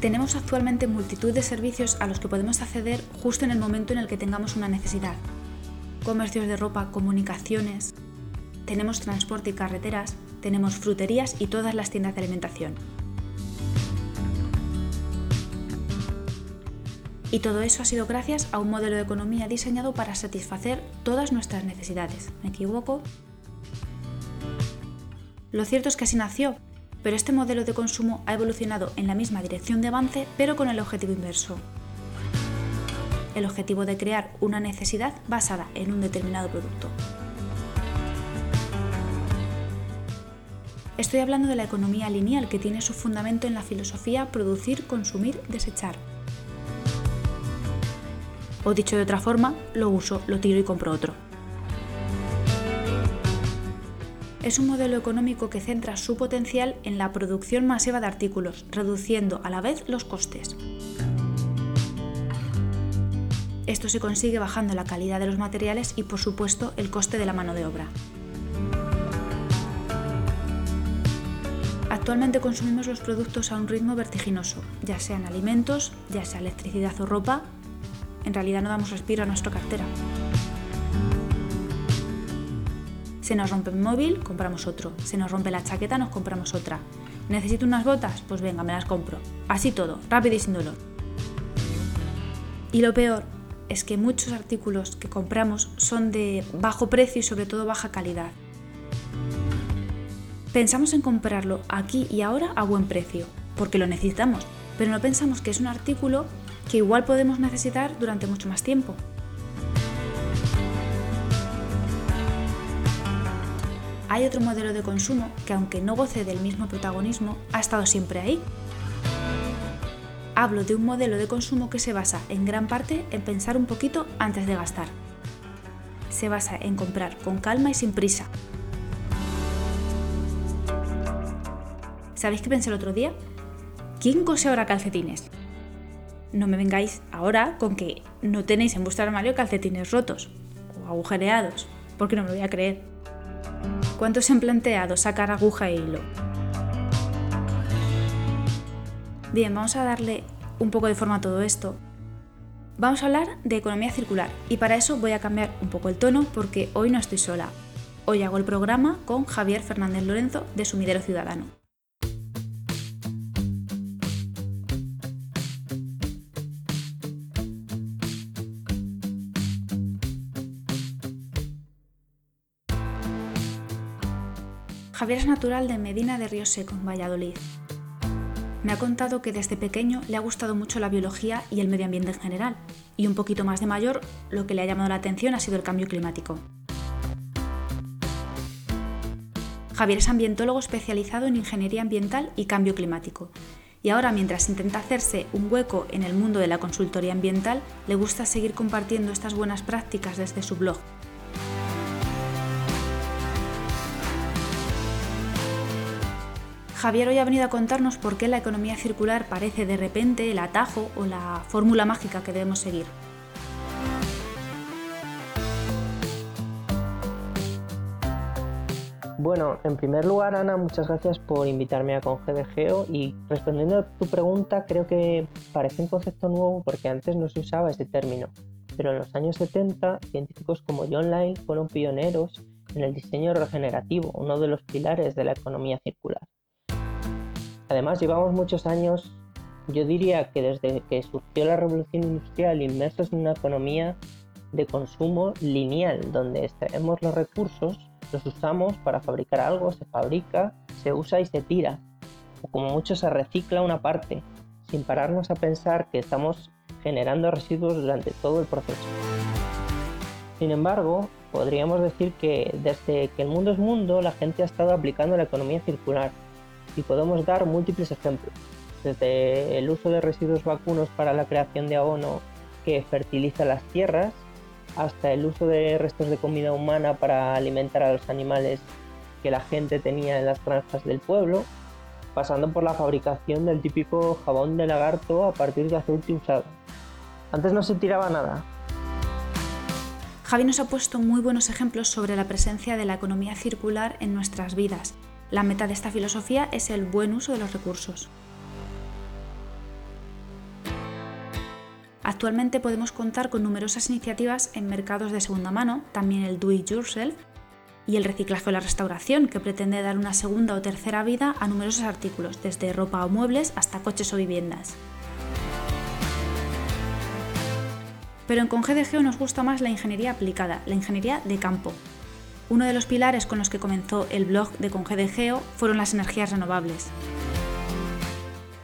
Tenemos actualmente multitud de servicios a los que podemos acceder justo en el momento en el que tengamos una necesidad. Comercios de ropa, comunicaciones, tenemos transporte y carreteras, tenemos fruterías y todas las tiendas de alimentación. Y todo eso ha sido gracias a un modelo de economía diseñado para satisfacer todas nuestras necesidades. ¿Me equivoco? Lo cierto es que así nació, pero este modelo de consumo ha evolucionado en la misma dirección de avance, pero con el objetivo inverso. El objetivo de crear una necesidad basada en un determinado producto. Estoy hablando de la economía lineal que tiene su fundamento en la filosofía producir, consumir, desechar. O dicho de otra forma, lo uso, lo tiro y compro otro. Es un modelo económico que centra su potencial en la producción masiva de artículos, reduciendo a la vez los costes. Esto se consigue bajando la calidad de los materiales y por supuesto el coste de la mano de obra. Actualmente consumimos los productos a un ritmo vertiginoso, ya sean alimentos, ya sea electricidad o ropa. En realidad no damos respiro a nuestra cartera. Se nos rompe el móvil, compramos otro. Se nos rompe la chaqueta, nos compramos otra. ¿Necesito unas botas? Pues venga, me las compro. Así todo, rápido y sin dolor. Y lo peor es que muchos artículos que compramos son de bajo precio y sobre todo baja calidad. Pensamos en comprarlo aquí y ahora a buen precio, porque lo necesitamos, pero no pensamos que es un artículo que igual podemos necesitar durante mucho más tiempo. Hay otro modelo de consumo que aunque no goce del mismo protagonismo, ha estado siempre ahí. Hablo de un modelo de consumo que se basa en gran parte en pensar un poquito antes de gastar. Se basa en comprar con calma y sin prisa. ¿Sabéis qué pensé el otro día? ¿Quién cose ahora calcetines? No me vengáis ahora con que no tenéis en vuestro armario calcetines rotos o agujereados, porque no me lo voy a creer. ¿Cuántos se han planteado sacar aguja e hilo? Bien, vamos a darle un poco de forma a todo esto. Vamos a hablar de economía circular y para eso voy a cambiar un poco el tono porque hoy no estoy sola. Hoy hago el programa con Javier Fernández Lorenzo de Sumidero Ciudadano. Javier es natural de Medina de Río Seco, en Valladolid. Me ha contado que desde pequeño le ha gustado mucho la biología y el medio ambiente en general, y un poquito más de mayor lo que le ha llamado la atención ha sido el cambio climático. Javier es ambientólogo especializado en ingeniería ambiental y cambio climático, y ahora mientras intenta hacerse un hueco en el mundo de la consultoría ambiental, le gusta seguir compartiendo estas buenas prácticas desde su blog, Javier hoy ha venido a contarnos por qué la economía circular parece de repente el atajo o la fórmula mágica que debemos seguir. Bueno, en primer lugar, Ana, muchas gracias por invitarme a Conge de Geo y respondiendo a tu pregunta, creo que parece un concepto nuevo porque antes no se usaba ese término, pero en los años 70 científicos como John Lyle fueron pioneros en el diseño regenerativo, uno de los pilares de la economía circular. Además, llevamos muchos años, yo diría que desde que surgió la revolución industrial, inmersos en una economía de consumo lineal, donde extraemos los recursos, los usamos para fabricar algo, se fabrica, se usa y se tira. O como mucho se recicla una parte, sin pararnos a pensar que estamos generando residuos durante todo el proceso. Sin embargo, podríamos decir que desde que el mundo es mundo, la gente ha estado aplicando la economía circular, y podemos dar múltiples ejemplos. desde el uso de residuos vacunos para la creación de abono que fertiliza las tierras, hasta el uso de restos de comida humana para alimentar a los animales que la gente tenía en las granjas del pueblo, pasando por la fabricación del típico jabón de lagarto a partir de aceite usado. Antes no se tiraba nada. Javi nos ha puesto muy buenos ejemplos sobre la presencia de la economía circular en nuestras vidas. La meta de esta filosofía es el buen uso de los recursos. Actualmente podemos contar con numerosas iniciativas en mercados de segunda mano, también el do it yourself y el reciclaje o la restauración, que pretende dar una segunda o tercera vida a numerosos artículos, desde ropa o muebles hasta coches o viviendas. Pero en ConGDGeo nos gusta más la ingeniería aplicada, la ingeniería de campo. Uno de los pilares con los que comenzó el blog de ConGDGeo fueron las energías renovables.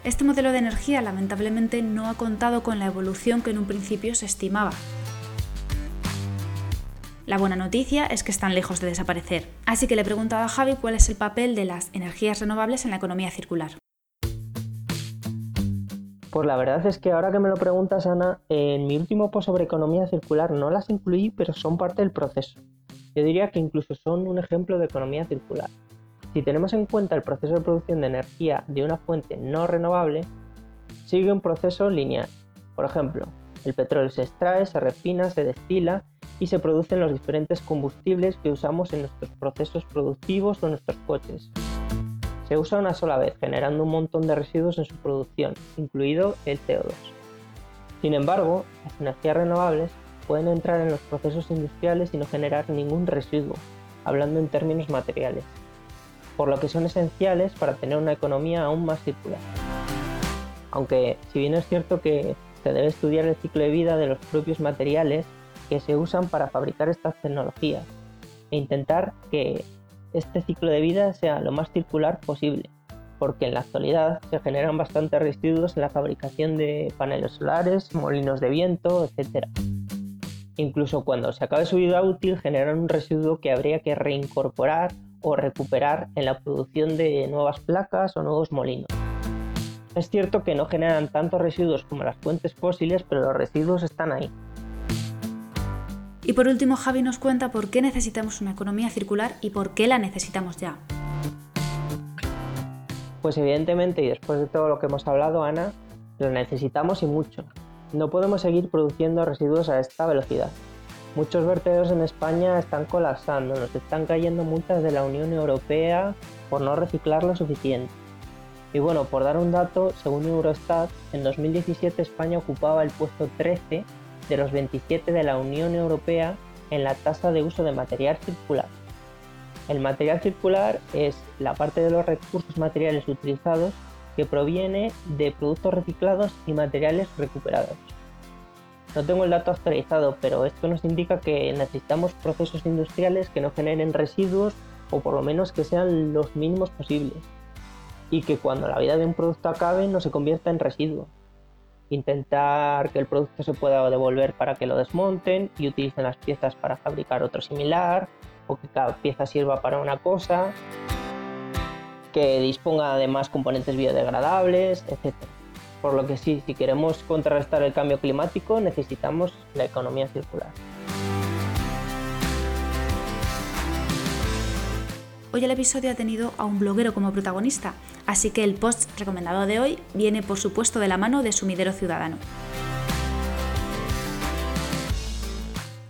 Este modelo de energía lamentablemente no ha contado con la evolución que en un principio se estimaba. La buena noticia es que están lejos de desaparecer, así que le he preguntado a Javi cuál es el papel de las energías renovables en la economía circular. Pues la verdad es que ahora que me lo preguntas, Ana, en mi último post sobre economía circular no las incluí, pero son parte del proceso. Yo diría que incluso son un ejemplo de economía circular. Si tenemos en cuenta el proceso de producción de energía de una fuente no renovable, sigue un proceso lineal. Por ejemplo, el petróleo se extrae, se refina, se destila y se producen los diferentes combustibles que usamos en nuestros procesos productivos o en nuestros coches. Se usa una sola vez, generando un montón de residuos en su producción, incluido el CO2. Sin embargo, las energías renovables pueden entrar en los procesos industriales y no generar ningún residuo, hablando en términos materiales por lo que son esenciales para tener una economía aún más circular. Aunque, si bien es cierto que se debe estudiar el ciclo de vida de los propios materiales que se usan para fabricar estas tecnologías e intentar que este ciclo de vida sea lo más circular posible, porque en la actualidad se generan bastantes residuos en la fabricación de paneles solares, molinos de viento, etc. Incluso cuando se acabe su vida útil generan un residuo que habría que reincorporar o recuperar en la producción de nuevas placas o nuevos molinos. Es cierto que no generan tantos residuos como las fuentes fósiles, pero los residuos están ahí. Y por último, Javi nos cuenta por qué necesitamos una economía circular y por qué la necesitamos ya. Pues evidentemente, y después de todo lo que hemos hablado, Ana, lo necesitamos y mucho. No podemos seguir produciendo residuos a esta velocidad. Muchos vertederos en España están colapsando, nos están cayendo multas de la Unión Europea por no reciclar lo suficiente. Y bueno, por dar un dato, según Eurostat, en 2017 España ocupaba el puesto 13 de los 27 de la Unión Europea en la tasa de uso de material circular. El material circular es la parte de los recursos materiales utilizados que proviene de productos reciclados y materiales recuperados. No tengo el dato actualizado, pero esto nos indica que necesitamos procesos industriales que no generen residuos o por lo menos que sean los mínimos posibles. Y que cuando la vida de un producto acabe no se convierta en residuo. Intentar que el producto se pueda devolver para que lo desmonten y utilicen las piezas para fabricar otro similar o que cada pieza sirva para una cosa. Que disponga de más componentes biodegradables, etc. Por lo que sí, si queremos contrarrestar el cambio climático, necesitamos la economía circular. Hoy el episodio ha tenido a un bloguero como protagonista, así que el post recomendado de hoy viene por supuesto de la mano de Sumidero Ciudadano.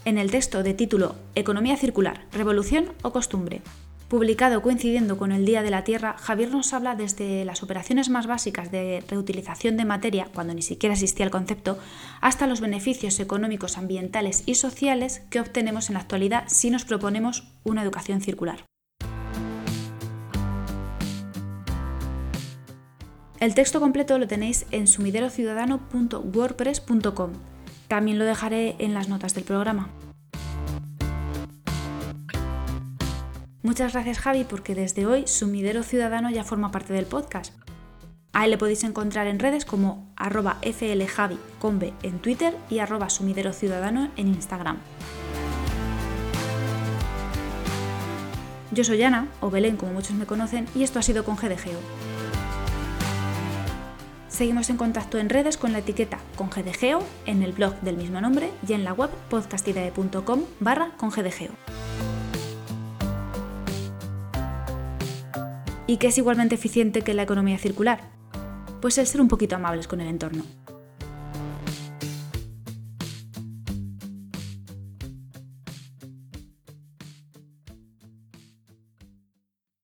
En el texto de título Economía circular, revolución o costumbre, Publicado coincidiendo con el Día de la Tierra, Javier nos habla desde las operaciones más básicas de reutilización de materia, cuando ni siquiera existía el concepto, hasta los beneficios económicos, ambientales y sociales que obtenemos en la actualidad si nos proponemos una educación circular. El texto completo lo tenéis en sumiderociudadano.wordpress.com. También lo dejaré en las notas del programa. Muchas gracias Javi porque desde hoy Sumidero Ciudadano ya forma parte del podcast. A él le podéis encontrar en redes como arroba fljavi con en Twitter y arroba sumidero ciudadano en Instagram. Yo soy Ana, o Belén como muchos me conocen, y esto ha sido con GDGO. Seguimos en contacto en redes con la etiqueta congedegeo, en el blog del mismo nombre y en la web podcastidae.com barra congedegeo. ¿Y qué es igualmente eficiente que la economía circular? Pues el ser un poquito amables con el entorno.